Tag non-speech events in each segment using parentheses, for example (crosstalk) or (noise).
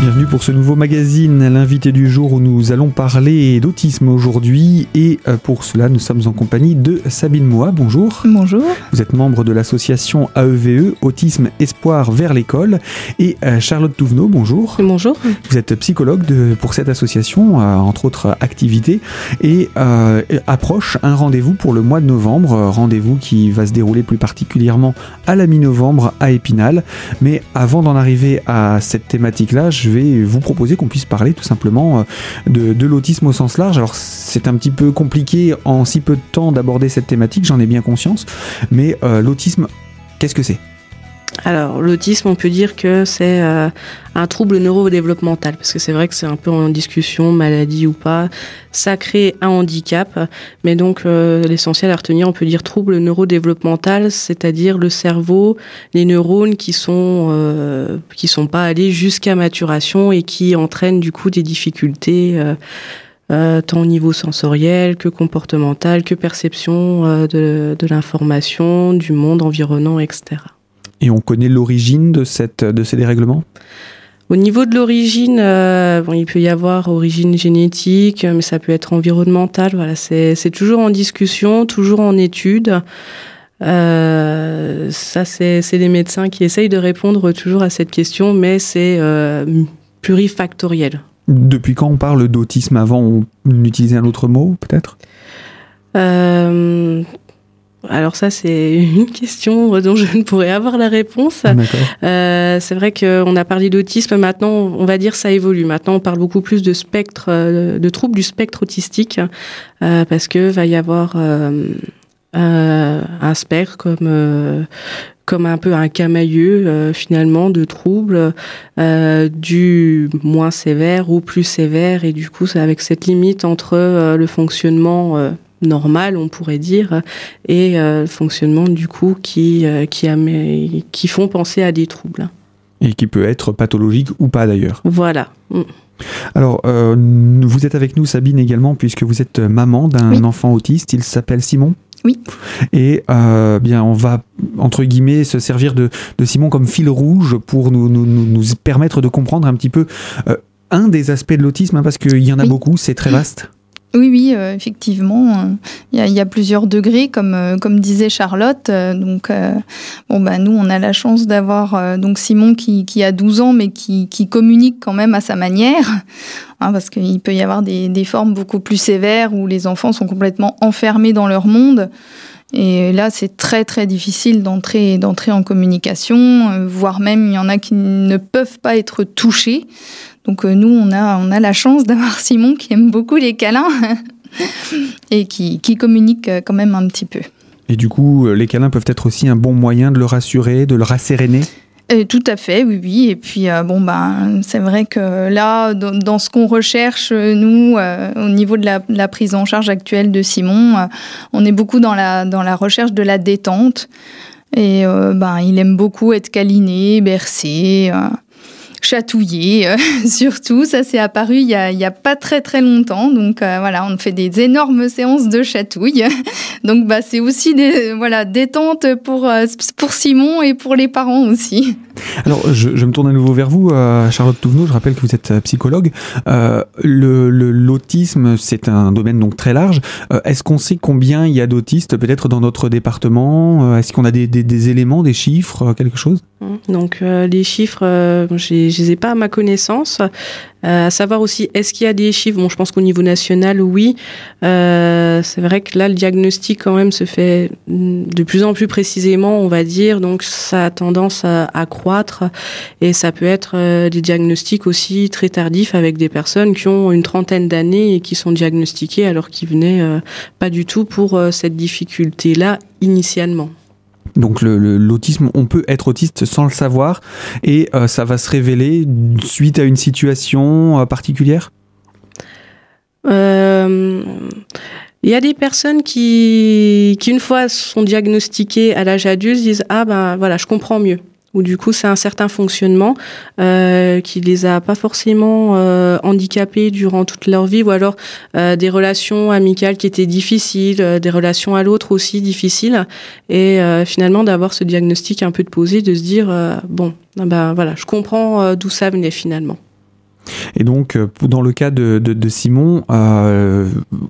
Bienvenue pour ce nouveau magazine, l'invité du jour où nous allons parler d'autisme aujourd'hui et euh, pour cela nous sommes en compagnie de Sabine Moa. Bonjour. Bonjour. Vous êtes membre de l'association AEVE, e, Autisme Espoir vers l'école et euh, Charlotte Touvenot, bonjour. Bonjour. Vous êtes psychologue pour cette association, euh, entre autres activités et approche un rendez-vous pour le mois de novembre, rendez-vous qui va se dérouler plus particulièrement à la mi-novembre à Épinal. Mais avant d'en arriver à cette thématique-là, je vais vous proposer qu'on puisse parler tout simplement euh, de, l'autisme au sens large. Alors c'est un petit peu compliqué en si peu de temps d'aborder cette thématique, j'en ai bien conscience, mais euh, l'autisme, qu'est-ce que c'est? Alors, l'autisme, on peut dire que c'est euh, un trouble neurodéveloppemental, parce que c'est vrai que c'est un peu en discussion, maladie ou pas. Ça crée un handicap, mais donc euh, l'essentiel à retenir, on peut dire trouble neurodéveloppemental, c'est-à-dire le cerveau, les neurones qui sont euh, qui sont pas allés jusqu'à maturation et qui entraînent du coup des difficultés. tant au niveau sensoriel que comportemental, que perception de, de l'information, du monde environnant, etc. Et on connaît l'origine de, cette, de ces dérèglements? Au niveau de l'origine, euh, bon, il peut y avoir origine génétique, mais ça peut être environnemental. Voilà, c'est toujours en discussion, toujours en étude. Euh, ça, c'est les médecins qui essayent de répondre toujours à cette question, mais c'est euh, plurifactoriel. Depuis quand on parle d'autisme? Avant, on utilisait un autre mot, peut-être? Euh, alors ça, c'est une question dont je ne pourrais avoir la réponse. Euh, c'est vrai qu'on a parlé d'autisme, maintenant, on va dire ça évolue. Maintenant, on parle beaucoup plus de spectre, euh, de troubles du spectre autistique, euh, parce que va y avoir un spectre comme comme un peu un camailleux finalement de troubles du moins sévère ou plus sévère et du coup c'est avec cette limite entre le fonctionnement normal, on pourrait dire, et euh, le fonctionnement du coup qui, euh, qui, qui font penser à des troubles. Et qui peut être pathologique ou pas d'ailleurs. Voilà. Mm. Alors, euh, vous êtes avec nous, Sabine, également, puisque vous êtes maman d'un enfant autiste. Il s'appelle Simon. Oui. Et bien, on va, entre guillemets, se servir de, Simon comme fil rouge pour nous, nous, nous, permettre de comprendre un petit peu un des aspects de l'autisme, hein, parce qu'il y en a beaucoup, c'est très vaste. Oui, oui, euh, effectivement. Il y, a, plusieurs degrés, comme, euh, comme disait Charlotte. Euh, donc, bon, bah, nous, on a la chance d'avoir donc Simon qui, qui, a 12 ans, mais qui, qui communique quand même à sa manière. Hein, parce qu'il peut y avoir des, des, formes beaucoup plus sévères où les enfants sont complètement enfermés dans leur monde. Et là, c'est très très difficile d'entrer d'entrer en communication, voire même il y en a qui ne peuvent pas être touchés. Donc euh, nous, on a, on a la chance d'avoir (laughs) Simon qui aime beaucoup les câlins (laughs) et qui, qui communique euh, quand même un petit peu. Et du coup, euh, les câlins peuvent être aussi un bon moyen de le rassurer, de le rasséréner? Tout à fait, oui, oui. Et puis, bon, ben, c'est vrai que là, dans, ce qu'on recherche, nous, au niveau de la, prise en charge actuelle de Simon, on est beaucoup dans la, dans la recherche de la détente. Et ben, il aime beaucoup être câliné, bercé chatouiller, euh, (laughs) surtout. Ça, c'est apparu il y, a, a, pas très très longtemps. Donc euh, voilà, on fait des énormes séances de chatouille. (laughs) Donc bah, c'est aussi des voilà détente pour euh, pour Simon et pour les parents aussi. Alors je, me tourne à nouveau vers vous, Charlotte Touvenot. Je rappelle que vous êtes psychologue. le l'autisme, c'est un domaine donc très large. Est-ce qu'on sait combien il y a d'autistes peut-être dans notre département? Est-ce qu'on a des, des, éléments, des chiffres, quelque chose? Donc les chiffres, je les ai pas à ma connaissance. Euh, à savoir aussi, est-ce qu'il y a des chiffres? Bon, je pense qu'au niveau national, oui. Euh, c'est vrai que là, le diagnostic quand même se fait de plus en plus précisément, on va dire. Donc, ça a tendance à, croître et ça peut être euh, des diagnostics aussi très tardifs avec des personnes qui ont une trentaine d'années et qui sont diagnostiquées alors qu'ils venaient pas du tout pour cette difficulté-là initialement. Donc l'autisme, on peut être autiste sans le savoir et euh, ça va se révéler suite à une situation euh, particulière? Euh, Il y a des personnes qui, qui, une fois sont diagnostiquées à l'âge adulte, disent Ah ben voilà, je comprends mieux où du coup c'est un certain fonctionnement euh, qui les a pas forcément euh, handicapés durant toute leur vie. Ou alors euh, des relations amicales qui étaient difficiles, euh, des relations à l'autre aussi difficiles. Et finalement d'avoir ce diagnostic un peu de posé, de se dire bon ben voilà je comprends d'où ça venait finalement. Et donc, dans le cas de, Simon,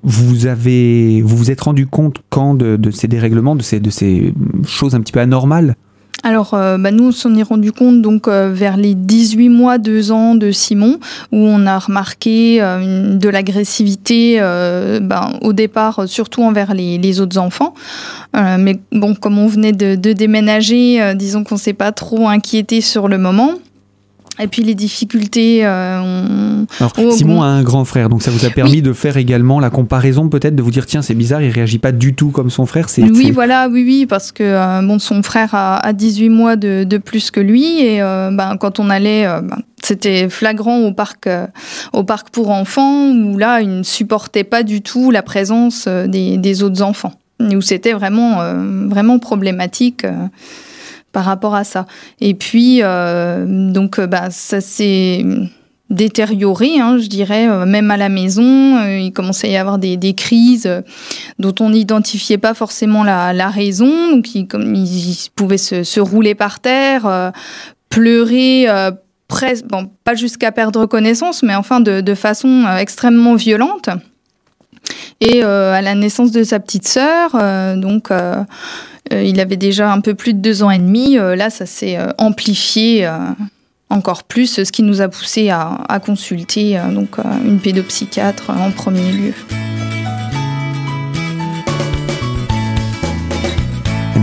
vous avez, vous vous êtes rendu compte quand de, ces dérèglements, de ces choses un petit peu anormales? Alors, euh, bah, nous, on s'en est rendu compte donc vers les 18 mois, 2 ans de Simon, où on a remarqué de l'agressivité ben, au départ, surtout envers les, autres enfants. mais bon, comme on venait de, déménager, disons qu'on s'est pas trop inquiété sur le moment. Et puis les difficultés. Euh, Alors, Simon a un grand frère, donc ça vous a permis de faire également la comparaison, peut-être de vous dire tiens, c'est bizarre, il réagit pas du tout comme son frère. C'est, oui, voilà, oui, oui, parce que euh, bon, son frère a, 18 mois de, de, plus que lui, et euh, ben, quand on allait. Ben, c'était flagrant au parc, au parc pour enfants, où là, il ne supportait pas du tout la présence des, des autres enfants, où c'était vraiment, vraiment problématique par rapport à ça. Et puis, euh, donc, euh, bah, ça s'est détérioré, hein, je dirais, euh, même à la maison. il commençait à y avoir des, crises dont on n'identifiait pas forcément la, raison. Donc, il, comme, il, pouvait se, rouler par terre, pleurer. presque, pas jusqu'à perdre connaissance, mais enfin de, de façon extrêmement violente. Et à la naissance de sa petite sœur, donc il avait déjà un peu plus de deux ans et demi. Euh, là, ça s'est euh, amplifié encore plus, ce qui nous a poussé à, à consulter donc une pédopsychiatre en premier lieu.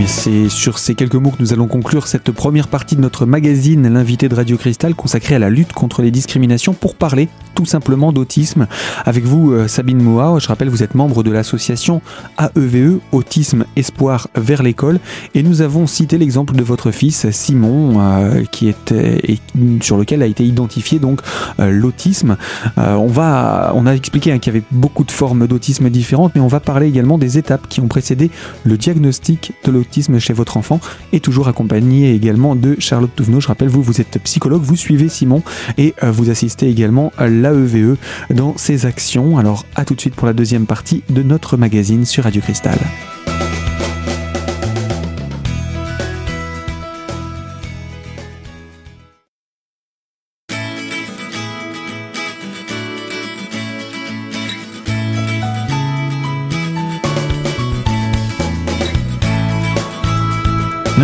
C'est sur ces quelques mots que nous allons conclure cette première partie de notre magazine, l'invité de Radio Cristal, consacré à la lutte contre les discriminations pour parler tout simplement d'autisme. Avec vous, euh, Sabine Moa, je rappelle, vous êtes membre de l'association AEVE, e, Autisme Espoir vers l'école, et nous avons cité l'exemple de votre fils Simon, euh, qui était, et sur lequel a été identifié donc euh, l'autisme. on on a expliqué hein, qu'il y avait beaucoup de formes d'autisme différentes, mais on va parler également des étapes qui ont précédé le diagnostic de l'autisme chez votre enfant et toujours accompagné également de Charlotte Touvenot. Je rappelle, vous, vous êtes psychologue, vous suivez Simon et euh, vous assistez également à l'AEVE dans ses actions. Alors à tout de suite pour la deuxième partie de notre magazine sur Radio Cristal.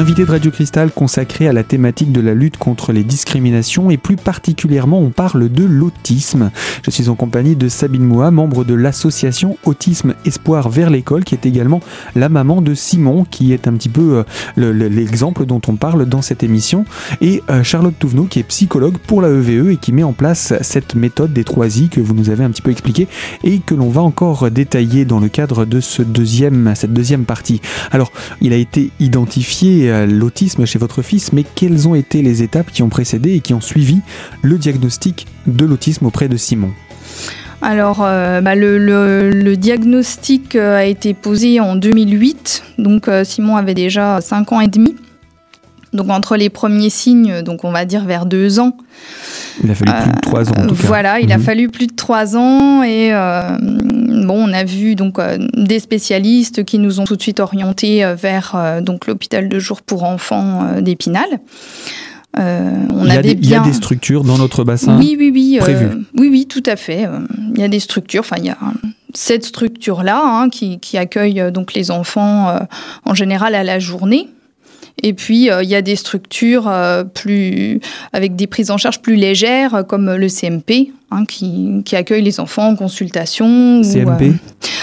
L'invité de Radio Cristal consacré à la thématique de la lutte contre les discriminations et plus particulièrement on parle de l'autisme. Je suis en compagnie de Sabine Moua, membre de l'association Autisme Espoir vers l'école qui est également la maman de Simon qui est un petit peu euh, l'exemple dont on parle dans cette émission et euh, Charlotte Touvenot qui est psychologue pour la EVE et qui met en place cette méthode des trois I que vous nous avez un petit peu expliqué et que l'on va encore détailler dans le cadre de ce deuxième, cette deuxième partie. Alors, il a été identifié l'autisme chez votre fils, mais quelles ont été les étapes qui ont précédé et qui ont suivi le diagnostic de l'autisme auprès de Simon? Alors, euh, bah, le, diagnostic euh, a été posé en 2008, donc euh, Simon avait déjà 5 ans et demi. Donc entre les premiers signes, donc on va dire vers 2 ans, il a fallu plus de trois ans. En tout cas. Voilà, il a mhm. fallu plus de trois ans et euh, bon, on a vu donc euh, des spécialistes qui nous ont tout de suite orientés euh, vers donc l'hôpital de jour pour enfants d'Épinal. on il, y avait bien... il y a des structures dans notre bassin Oui, oui, oui. oui, oui, tout à fait. Il y a des structures. Enfin, il y a cette structure-là hein, qui, qui, accueille donc les enfants en général à la journée. Et puis, euh, il y a des structures euh, plus, avec des prises en charge plus légères, euh, comme le CMP, hein, qui, qui, accueille les enfants en consultation. CMP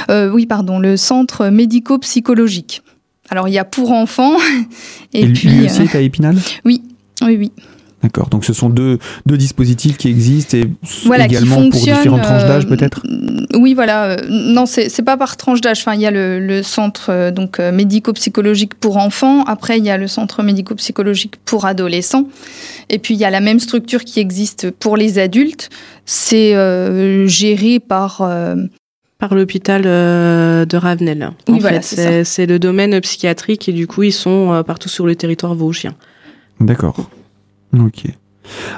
Oui, pardon, le centre médico-psychologique. Alors, il y a pour enfants. (laughs) Et, puis, lui aussi est à Épinal? Oui, oui, oui. D'accord, donc ce sont deux, deux, dispositifs qui existent et également pour différentes tranches d'âge peut-être? Oui, voilà. non, c'est pas par tranche d'âge. Enfin, il y a le, le centre euh, donc euh, médico-psychologique pour enfants. Après, il y a le centre médico-psychologique pour adolescents. Et puis, il y a la même structure qui existe pour les adultes. C'est euh, géré par par l'hôpital de Ravenel. Oui, voilà, c'est le domaine psychiatrique et du coup, ils sont partout sur le territoire vosgien. D'accord. Ok.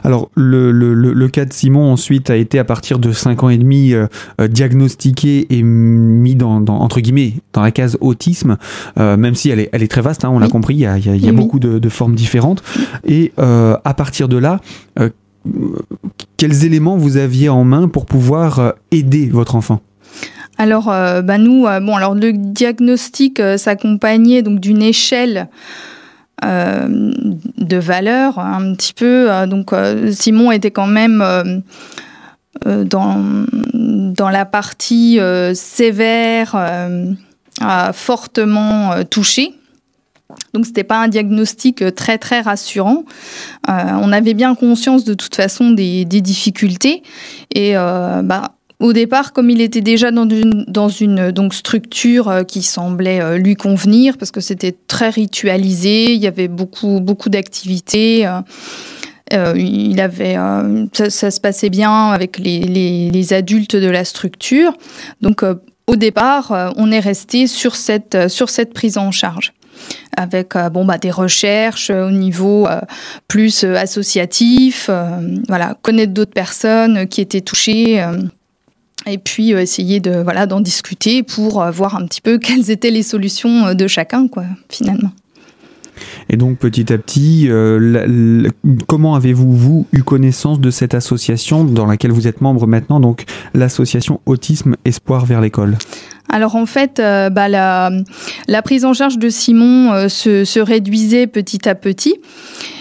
Alors, le, le, le, cas de Simon, ensuite, a été à partir de 5 ans et demi euh, euh, diagnostiqué et mis dans, dans, entre guillemets, dans la case autisme, euh, même si elle est, elle est très vaste, hein, on l'a compris, il y a, il y a, beaucoup de, de, formes différentes. Et à partir de là, quels éléments vous aviez en main pour pouvoir aider votre enfant? Alors, bah nous, bon, alors le diagnostic s'accompagnait donc d'une échelle de valeur un petit peu. donc, Simon était quand même dans, dans la partie sévère, fortement touché. Donc c'était pas un diagnostic euh, très très rassurant. Euh, on avait bien conscience de toute façon des, difficultés et euh, bah, au départ, comme il était déjà dans une, une donc, structure qui semblait lui convenir, parce que c'était très ritualisé, il y avait beaucoup, beaucoup d'activités, il avait, ça, se passait bien avec les, les, adultes de la structure. Donc, au départ, on est resté sur cette, sur cette prise en charge avec euh, bon bah des recherches euh, au niveau euh, plus associatif, voilà, connaître d'autres personnes qui étaient touchées et puis essayer de voilà d'en discuter pour voir un petit peu (laughs) quelles étaient les solutions de chacun quoi finalement. Et donc petit à petit, comment avez-vous vous eu connaissance de cette association dans laquelle vous êtes membre maintenant, donc l'association Autisme Espoir vers l'école? Alors en fait, euh, bah, la, prise en charge de Simon euh, se, réduisait petit à petit.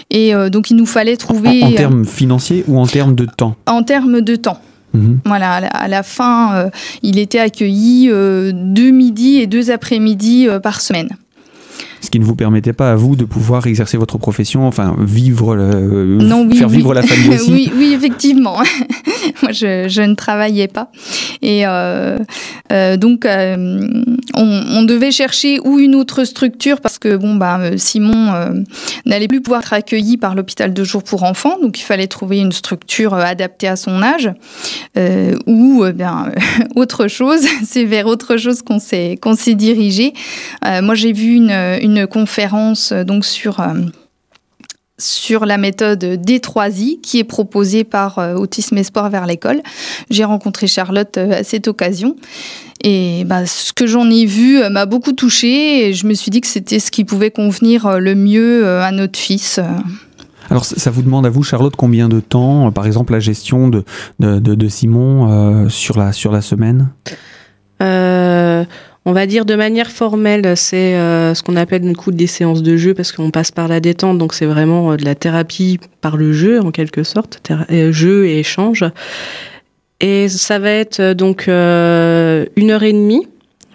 Et euh, donc il nous fallait trouver... En, termes financiers ou en termes de temps? En termes de temps. Mhm. Voilà, à la, fin, il était accueilli deux midis et deux après-midi par semaine ce qui ne vous permettait pas à vous de pouvoir exercer votre profession, enfin vivre, faire vivre la famille (laughs) aussi. oui, oui, effectivement. (laughs) Moi, je, je, ne travaillais pas. Et euh, euh, donc, euh, on, devait chercher ou une autre structure parce que bon, bah, Simon n'allait plus pouvoir être accueilli par l'hôpital de jour pour enfants. Donc, il fallait trouver une structure adaptée à son âge ou bien (laughs) autre chose. (laughs) C'est vers autre chose qu'on s'est qu'on s'est dirigé. moi, j'ai vu une, une conférence donc sur sur la méthode D3I qui est proposée par euh, Autisme Espoir vers l'école. J'ai rencontré Charlotte euh, à cette occasion et bah, ce que j'en ai vu euh, m'a beaucoup touchée et je me suis dit que c'était ce qui pouvait convenir le mieux à notre fils. Alors ça vous demande à vous, Charlotte, combien de temps, par exemple, la gestion de, de, Simon sur, la, sur la semaine? On va dire de manière formelle, c'est euh, ce qu'on appelle une coup des séances de jeu parce qu'on passe par la détente, donc c'est vraiment euh, de la thérapie par le jeu en quelque sorte, euh, jeu et échange. Et ça va être donc une heure et demie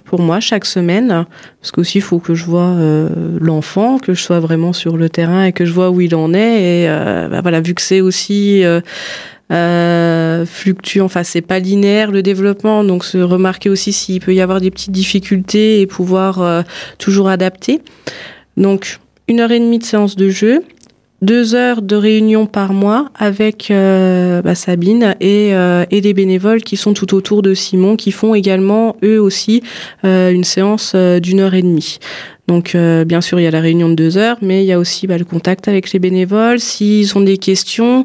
pour moi chaque semaine, parce qu'aussi il faut que je vois l'enfant, que je sois vraiment sur le terrain et que je vois où il en est. Et bah voilà, vu que c'est aussi euh, fluctue, enfin c'est pas linéaire le développement, donc se remarquer aussi s'il peut y avoir des petites difficultés et pouvoir euh, toujours adapter. Donc une heure et demie de séance de jeu, deux heures de réunion par mois avec euh, bah, Sabine et, euh, et les bénévoles qui sont tout autour de Simon, qui font également eux aussi une séance d'une heure et demie. Donc bien sûr il y a la réunion de deux heures, mais il y a aussi bah, le contact avec les bénévoles. S'ils ont des questions,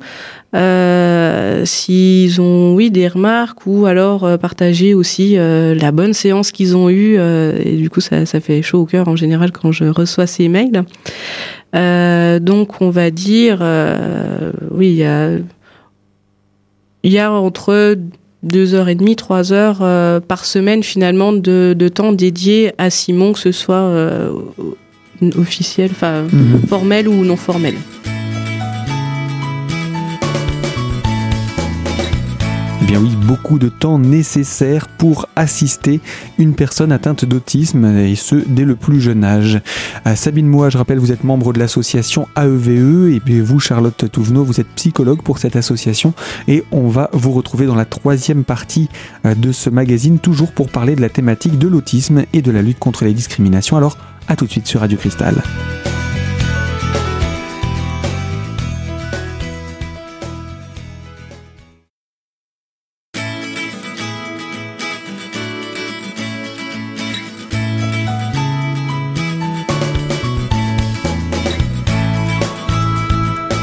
euh, s'ils ont oui des remarques ou alors euh, partager aussi euh, la bonne séance qu'ils ont eue et du coup ça, ça fait chaud au cœur en général quand je reçois ces mails donc on va dire oui il y a il y a entre deux heures et demie, trois heures par semaine finalement de, de, temps dédié à Simon, que ce soit officiel, enfin mhm. formel ou non formel. Oui, beaucoup de temps nécessaire pour assister une personne atteinte d'autisme, et ce, dès le plus jeune âge. Euh, Sabine Moua, je rappelle, vous êtes membre de l'association AEVE, e, et puis vous, Charlotte Touvenot, vous êtes psychologue pour cette association, et on va vous retrouver dans la troisième partie euh, de ce magazine, toujours pour parler de la thématique de l'autisme et de la lutte contre les discriminations. Alors, à tout de suite sur Radio Cristal.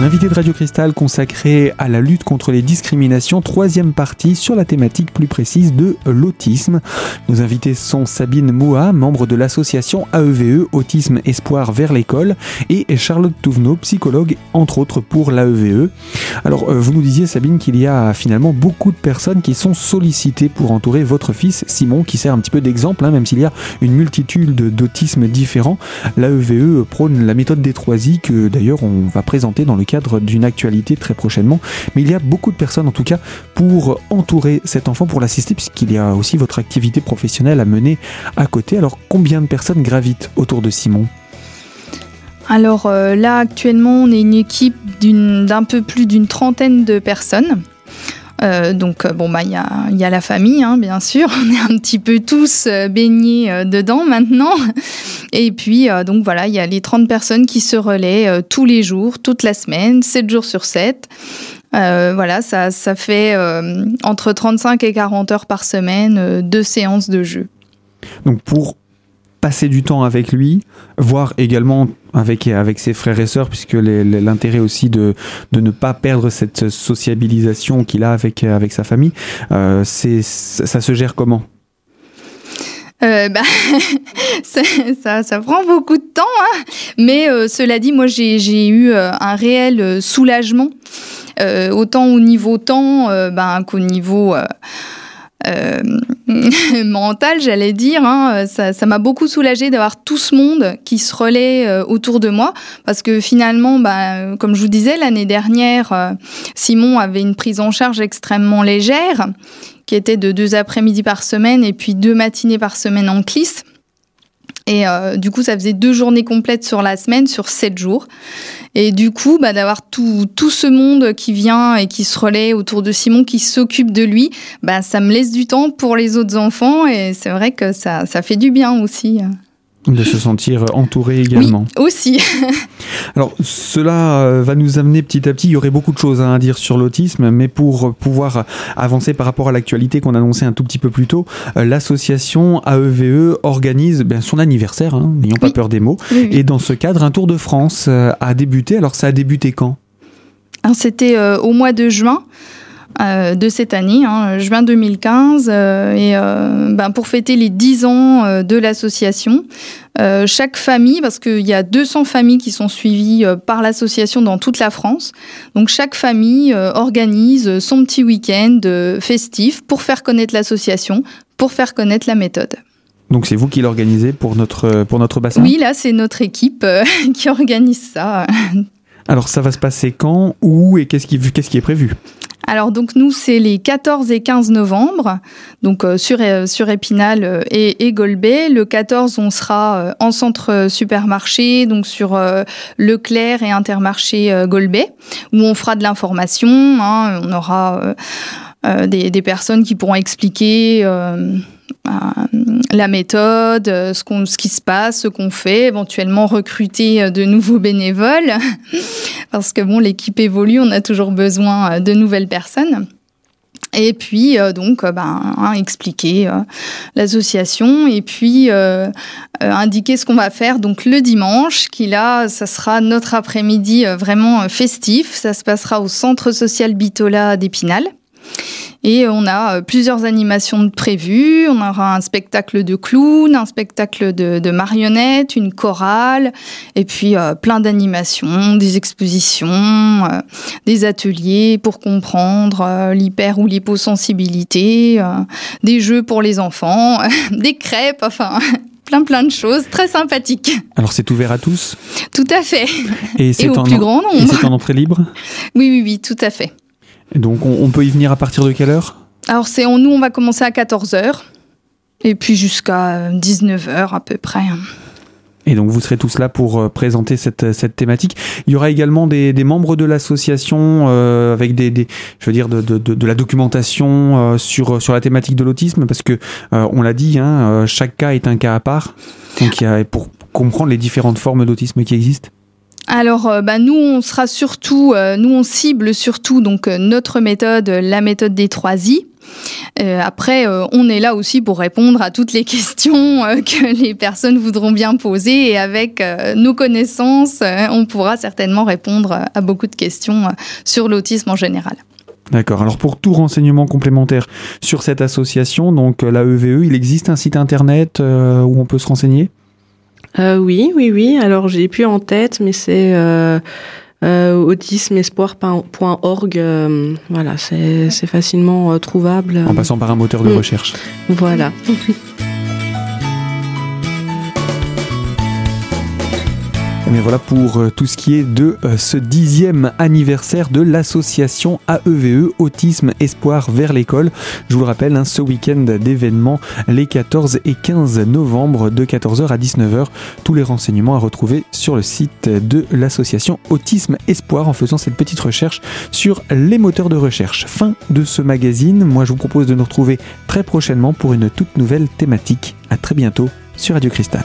L'invité de Radio Cristal consacré à la lutte contre les discriminations, troisième partie sur la thématique plus précise de l'autisme. Nos invités sont Sabine Moua, membre de l'association AEVE e, Autisme Espoir vers l'école, et Charlotte Touvenot, psychologue entre autres pour l'AEVE. E. Alors euh, vous nous disiez Sabine qu'il y a finalement beaucoup de personnes qui sont sollicitées pour entourer votre fils Simon, qui sert un petit peu d'exemple, hein, même s'il y a une multitude d'autismes différents. L'AEVE e prône la méthode des trois I que d'ailleurs on va présenter dans le cadre d'une actualité très prochainement. Mais il y a beaucoup de personnes en tout cas pour entourer cet enfant, pour l'assister, puisqu'il y a aussi votre activité professionnelle à mener à côté. Alors combien de personnes gravitent autour de Simon? Alors euh, là, actuellement, on est une équipe d'un peu plus d'une trentaine de personnes. Euh, donc euh, bon bah il y a, la famille hein, bien sûr, (laughs) on est un petit peu tous baignés dedans maintenant. (laughs) Et puis donc voilà, il y a les 30 personnes qui se relaient tous les jours, toute la semaine, 7 jours sur 7. voilà, ça, ça fait entre 35 et 40 heures par semaine, deux séances de jeu. Donc pour passer du temps avec lui, voire également avec, avec ses frères et sœurs, puisque l'intérêt aussi de, de ne pas perdre cette sociabilisation qu'il a avec, avec sa famille, euh, ça se gère comment? Euh, (laughs) bah, ça, ça, prend beaucoup de temps, hein. mais euh, cela dit, moi j'ai eu un réel soulagement, autant au niveau temps ben, qu'au niveau euh, (laughs) mental, j'allais dire. Hein. Ça m'a beaucoup soulagé d'avoir tout ce monde qui se relaie euh, autour de moi, parce que finalement, bah, comme je vous disais, l'année dernière, euh, Simon avait une prise en charge extrêmement légère, qui était de deux après-midi par semaine et puis deux matinées par semaine en clisse. Et euh, du coup, ça faisait deux journées complètes sur la semaine, sur sept jours. Et du coup, bah, d'avoir tout, tout ce monde qui vient et qui se relaie autour de Simon, qui s'occupe de lui, bah, ça me laisse du temps pour les autres enfants. Et c'est vrai que ça, ça fait du bien aussi. De se sentir entouré également. Oui, aussi. (laughs) Alors, cela euh, va nous amener petit à petit. Il y aurait beaucoup de choses à dire sur l'autisme, mais pour pouvoir avancer par rapport à l'actualité qu'on annonçait un tout petit peu plus tôt, euh, l'association AEVE e organise ben, son anniversaire, hein, n'ayons pas peur des mots. Et dans ce cadre, un Tour de France euh, a débuté. Alors, ça a débuté quand? C'était au mois de juin. Euh, de cette année, hein, juin 2015, euh, et euh, ben, pour fêter les 10 ans de l'association. chaque famille, parce qu'il y a 200 familles qui sont suivies par l'association dans toute la France, donc chaque famille organise son petit week-end festif pour faire connaître l'association, pour faire connaître la méthode. Donc c'est vous qui l'organisez pour notre, pour notre bassin? Oui, là c'est notre équipe (laughs) qui organise ça. Alors ça va se passer quand, où et qu'est-ce qui, qu'est-ce qui est prévu? Alors donc nous c'est les 14 et 15 novembre, donc euh, sur euh, sur Épinal euh, et, et. Le 14 on sera en centre supermarché, donc sur Leclerc et Intermarché Golbet, où on fera de l'information. Hein. on aura des, personnes qui pourront expliquer la méthode, euh, ce, qu'on, ce qui se passe, ce qu'on fait, éventuellement recruter euh, de nouveaux bénévoles, (laughs) parce que bon, l'équipe évolue, on a toujours besoin euh, de nouvelles personnes. Et puis donc ben, hein, expliquer l'association et puis indiquer ce qu'on va faire. Donc le dimanche qui là ça sera notre après-midi vraiment festif. Ça se passera au centre social Bitola d'Épinal et on a euh, plusieurs animations prévues. On aura un spectacle de clown, un spectacle de, marionnettes, une chorale, et puis euh, plein d'animations, des expositions, euh, des ateliers pour comprendre l'hyper ou l'hyposensibilité, des jeux pour les enfants, (laughs) des crêpes, enfin (laughs) plein plein de choses très sympathiques. Alors c'est ouvert à tous? Tout à fait. Et, c'est au plus grand nombre. Et c'est en entrée libre? Oui, oui, oui, tout à fait donc on, peut y venir à partir de quelle heure? Alors c'est en nous on va commencer à 14h et puis jusqu'à 19h à peu près. Et donc vous serez tous là pour euh, présenter cette, cette thématique. Il y aura également des, des membres de l'association euh, avec des, des, je veux dire, de, de, de, la documentation euh, sur, sur la thématique de l'autisme, parce que on l'a dit, hein, chaque cas est un cas à part. Donc il y a pour comprendre les différentes formes d'autisme qui existent. Alors, bah, nous, on sera surtout, nous, on cible surtout donc notre méthode, la méthode des 3 I. Euh, après, euh, on est là aussi pour répondre à toutes les questions euh, (laughs) que les personnes voudront bien poser et avec nos connaissances, on pourra certainement répondre à beaucoup de questions sur l'autisme en général. D'accord. Alors pour tout renseignement complémentaire sur cette association, donc la EVE, il existe un site internet où on peut se renseigner? Oui, oui, oui. Alors j'ai plus en tête, mais c'est euh, autismeespoir.org. Euh, voilà, c'est facilement euh, trouvable. En passant par un moteur de recherche. Voilà. (laughs) Mais voilà pour euh, tout ce qui est de euh, ce dixième anniversaire de l'association AEVE, e, Autisme Espoir vers l'école. Je vous le rappelle, hein, ce week-end d'événements les 14 et 15 novembre de 14h à 19h. Tous les renseignements à retrouver sur le site de l'association Autisme Espoir en faisant cette petite recherche sur les moteurs de recherche. Fin de ce magazine. Moi, je vous propose de nous retrouver très prochainement pour une toute nouvelle thématique. À très bientôt sur Radio Cristal.